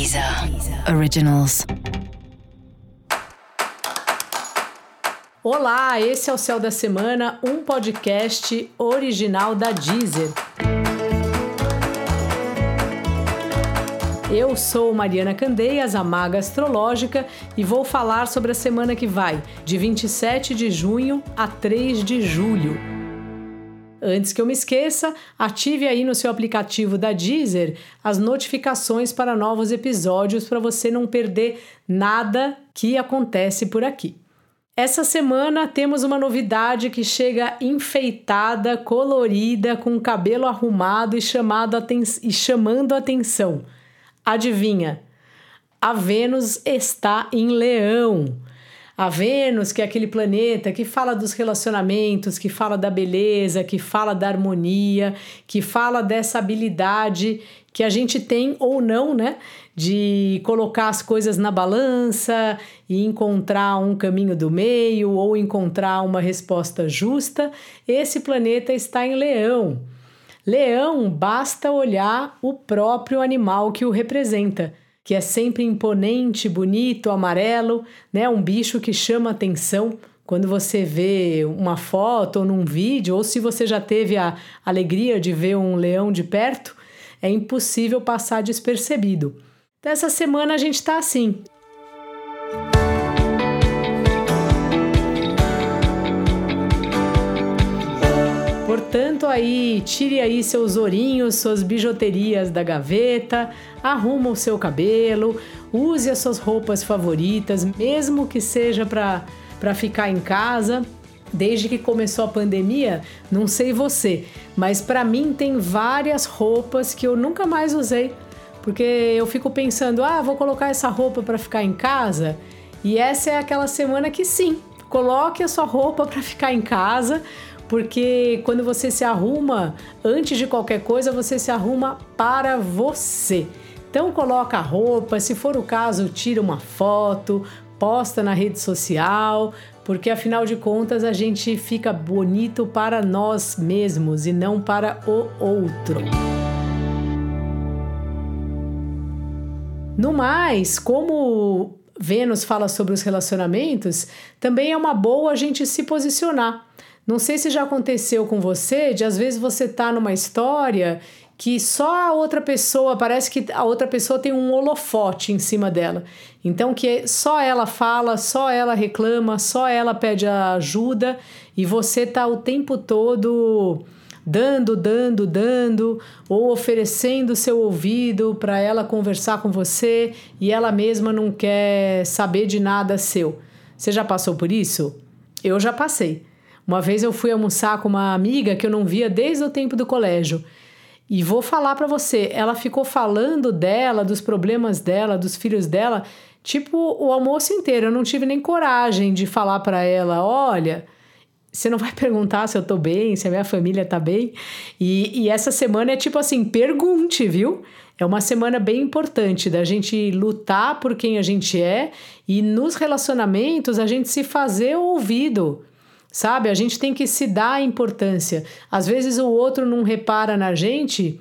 Deezer Originals. Olá, esse é o Céu da Semana, um podcast original da Deezer. Eu sou Mariana Candeias, a maga astrológica, e vou falar sobre a semana que vai, de 27 de junho a 3 de julho. Antes que eu me esqueça, ative aí no seu aplicativo da Deezer as notificações para novos episódios para você não perder nada que acontece por aqui. Essa semana temos uma novidade que chega enfeitada, colorida, com cabelo arrumado e, chamado e chamando atenção. Adivinha? A Vênus está em Leão a Vênus, que é aquele planeta que fala dos relacionamentos, que fala da beleza, que fala da harmonia, que fala dessa habilidade que a gente tem ou não, né? De colocar as coisas na balança e encontrar um caminho do meio ou encontrar uma resposta justa. Esse planeta está em Leão. Leão, basta olhar o próprio animal que o representa que é sempre imponente, bonito, amarelo, né? Um bicho que chama atenção quando você vê uma foto ou num vídeo, ou se você já teve a alegria de ver um leão de perto, é impossível passar despercebido. Dessa semana a gente está assim, Portanto, aí, tire aí seus ourinhos, suas bijuterias da gaveta, arruma o seu cabelo, use as suas roupas favoritas, mesmo que seja para ficar em casa. Desde que começou a pandemia, não sei você, mas para mim tem várias roupas que eu nunca mais usei, porque eu fico pensando, ah, vou colocar essa roupa para ficar em casa, e essa é aquela semana que sim, coloque a sua roupa para ficar em casa, porque quando você se arruma, antes de qualquer coisa, você se arruma para você. Então coloca a roupa, se for o caso, tira uma foto, posta na rede social, porque afinal de contas a gente fica bonito para nós mesmos e não para o outro. No mais, como Vênus fala sobre os relacionamentos, também é uma boa a gente se posicionar. Não sei se já aconteceu com você, de às vezes você tá numa história que só a outra pessoa, parece que a outra pessoa tem um holofote em cima dela. Então que só ela fala, só ela reclama, só ela pede ajuda e você tá o tempo todo dando, dando, dando ou oferecendo seu ouvido para ela conversar com você e ela mesma não quer saber de nada seu. Você já passou por isso? Eu já passei. Uma vez eu fui almoçar com uma amiga que eu não via desde o tempo do colégio. E vou falar para você, ela ficou falando dela, dos problemas dela, dos filhos dela, tipo o almoço inteiro. Eu não tive nem coragem de falar para ela, olha, você não vai perguntar se eu tô bem, se a minha família tá bem. E, e essa semana é tipo assim, pergunte, viu? É uma semana bem importante da gente lutar por quem a gente é e nos relacionamentos a gente se fazer ouvido. Sabe? A gente tem que se dar importância. Às vezes o outro não repara na gente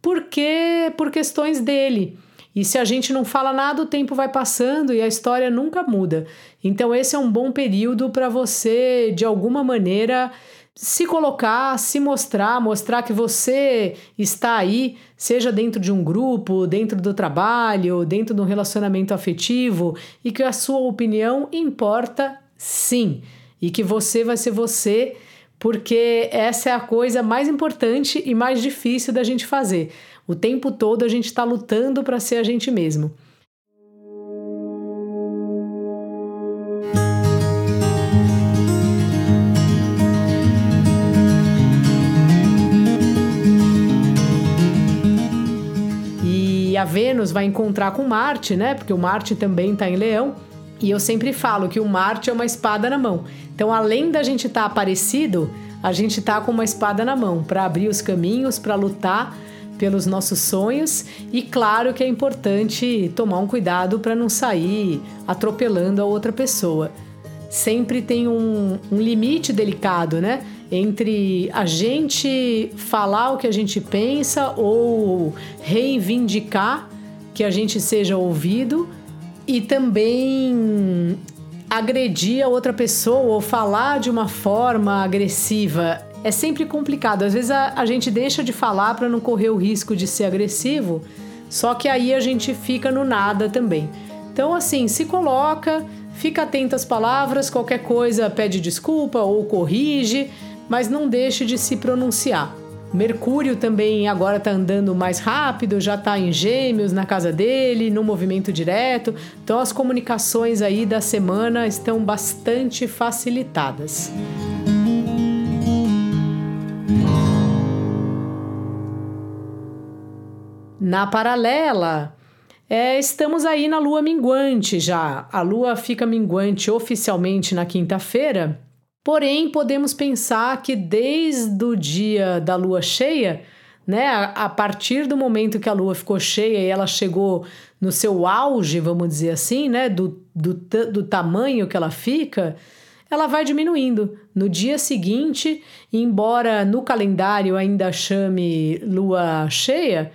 porque por questões dele. E se a gente não fala nada, o tempo vai passando e a história nunca muda. Então esse é um bom período para você de alguma maneira se colocar, se mostrar, mostrar que você está aí, seja dentro de um grupo, dentro do trabalho, dentro de um relacionamento afetivo e que a sua opinião importa sim e que você vai ser você, porque essa é a coisa mais importante e mais difícil da gente fazer. O tempo todo a gente está lutando para ser a gente mesmo. E a Vênus vai encontrar com Marte, né? Porque o Marte também está em Leão. E eu sempre falo que o Marte é uma espada na mão. Então, além da gente estar tá aparecido, a gente tá com uma espada na mão para abrir os caminhos, para lutar pelos nossos sonhos e claro que é importante tomar um cuidado para não sair atropelando a outra pessoa. Sempre tem um, um limite delicado, né? Entre a gente falar o que a gente pensa ou reivindicar que a gente seja ouvido e também agredir a outra pessoa ou falar de uma forma agressiva é sempre complicado. Às vezes a, a gente deixa de falar para não correr o risco de ser agressivo, só que aí a gente fica no nada também. Então, assim, se coloca, fica atento às palavras, qualquer coisa pede desculpa ou corrige, mas não deixe de se pronunciar. Mercúrio também agora está andando mais rápido, já está em Gêmeos na casa dele, no movimento direto. Então as comunicações aí da semana estão bastante facilitadas. Na paralela, é, estamos aí na lua minguante já. A lua fica minguante oficialmente na quinta-feira, porém podemos pensar que desde o dia da lua cheia, né, a, partir do momento que a lua ficou cheia e ela chegou no seu auge, vamos dizer assim, né, do, do, do tamanho que ela fica, ela vai diminuindo. No dia seguinte, embora no calendário ainda chame lua cheia,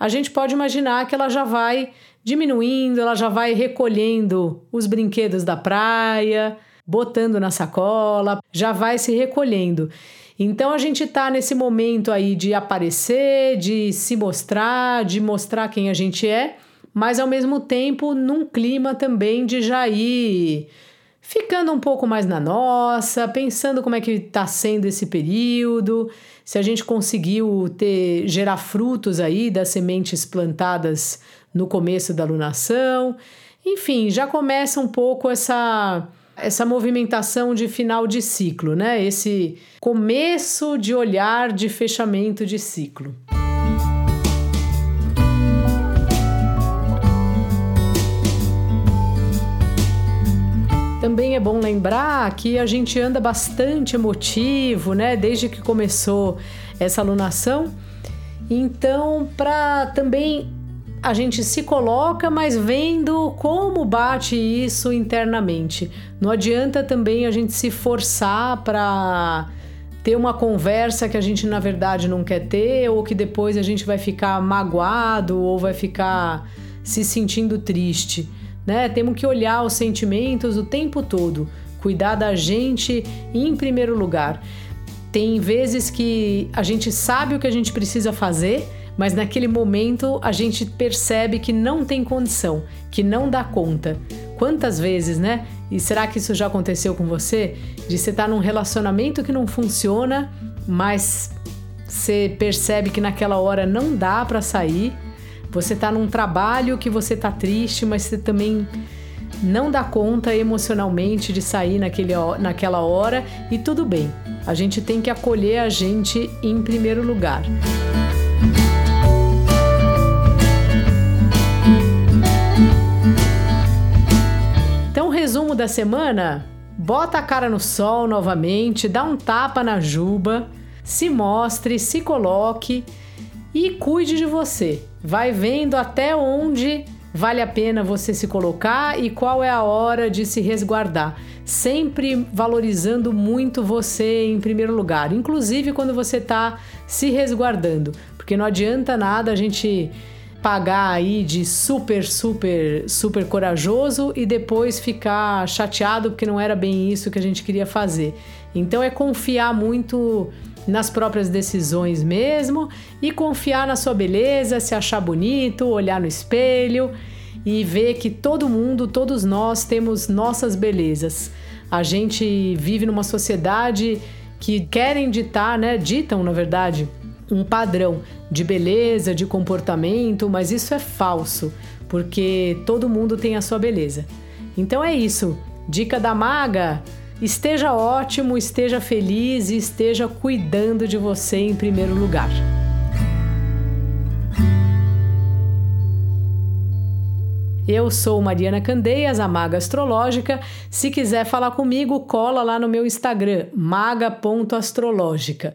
a gente pode imaginar que ela já vai diminuindo, ela já vai recolhendo os brinquedos da praia, botando na sacola, já vai se recolhendo. Então a gente está nesse momento aí de aparecer, de se mostrar, de mostrar quem a gente é, mas ao mesmo tempo num clima também de já ir ficando um pouco mais na nossa, pensando como é que está sendo esse período, se a gente conseguiu ter gerar frutos aí das sementes plantadas no começo da lunação. Enfim, já começa um pouco essa essa movimentação de final de ciclo, né? Esse começo de olhar de fechamento de ciclo. Também é bom lembrar que a gente anda bastante emotivo, né? Desde que começou essa alunação. Então, para também a gente se coloca, mas vendo como bate isso internamente. Não adianta também a gente se forçar para ter uma conversa que a gente na verdade não quer ter, ou que depois a gente vai ficar magoado ou vai ficar se sentindo triste né? Temos que olhar os sentimentos o tempo todo, cuidar da gente em primeiro lugar. Tem vezes que a gente sabe o que a gente precisa fazer, mas naquele momento a gente percebe que não tem condição, que não dá conta. Quantas vezes, né? E será que isso já aconteceu com você? De você estar tá num relacionamento que não funciona, mas você percebe que naquela hora não dá para sair você está num trabalho que você está triste, mas você também não dá conta emocionalmente de sair naquele, naquela hora e tudo bem. A gente tem que acolher a gente em primeiro lugar. Da semana: bota a cara no sol novamente, dá um tapa na juba, se mostre, se coloque e cuide de você. Vai vendo até onde vale a pena você se colocar e qual é a hora de se resguardar. Sempre valorizando muito você em primeiro lugar, inclusive quando você está se resguardando, porque não adianta nada a gente pagar aí de super, super, super corajoso e depois ficar chateado porque não era bem isso que a gente queria fazer. Então é confiar muito nas próprias decisões mesmo e confiar na sua beleza, se achar bonito, olhar no espelho e ver que todo mundo, todos nós temos nossas belezas. A gente vive numa sociedade que querem ditar, né, ditam na verdade, um padrão de beleza, de comportamento, mas isso é falso, porque todo mundo tem a sua beleza. Então é isso. Dica da maga: Esteja ótimo, esteja feliz e esteja cuidando de você em primeiro lugar. Eu sou Mariana Candeias, a Maga Astrológica. Se quiser falar comigo, cola lá no meu Instagram, maga.astrológica.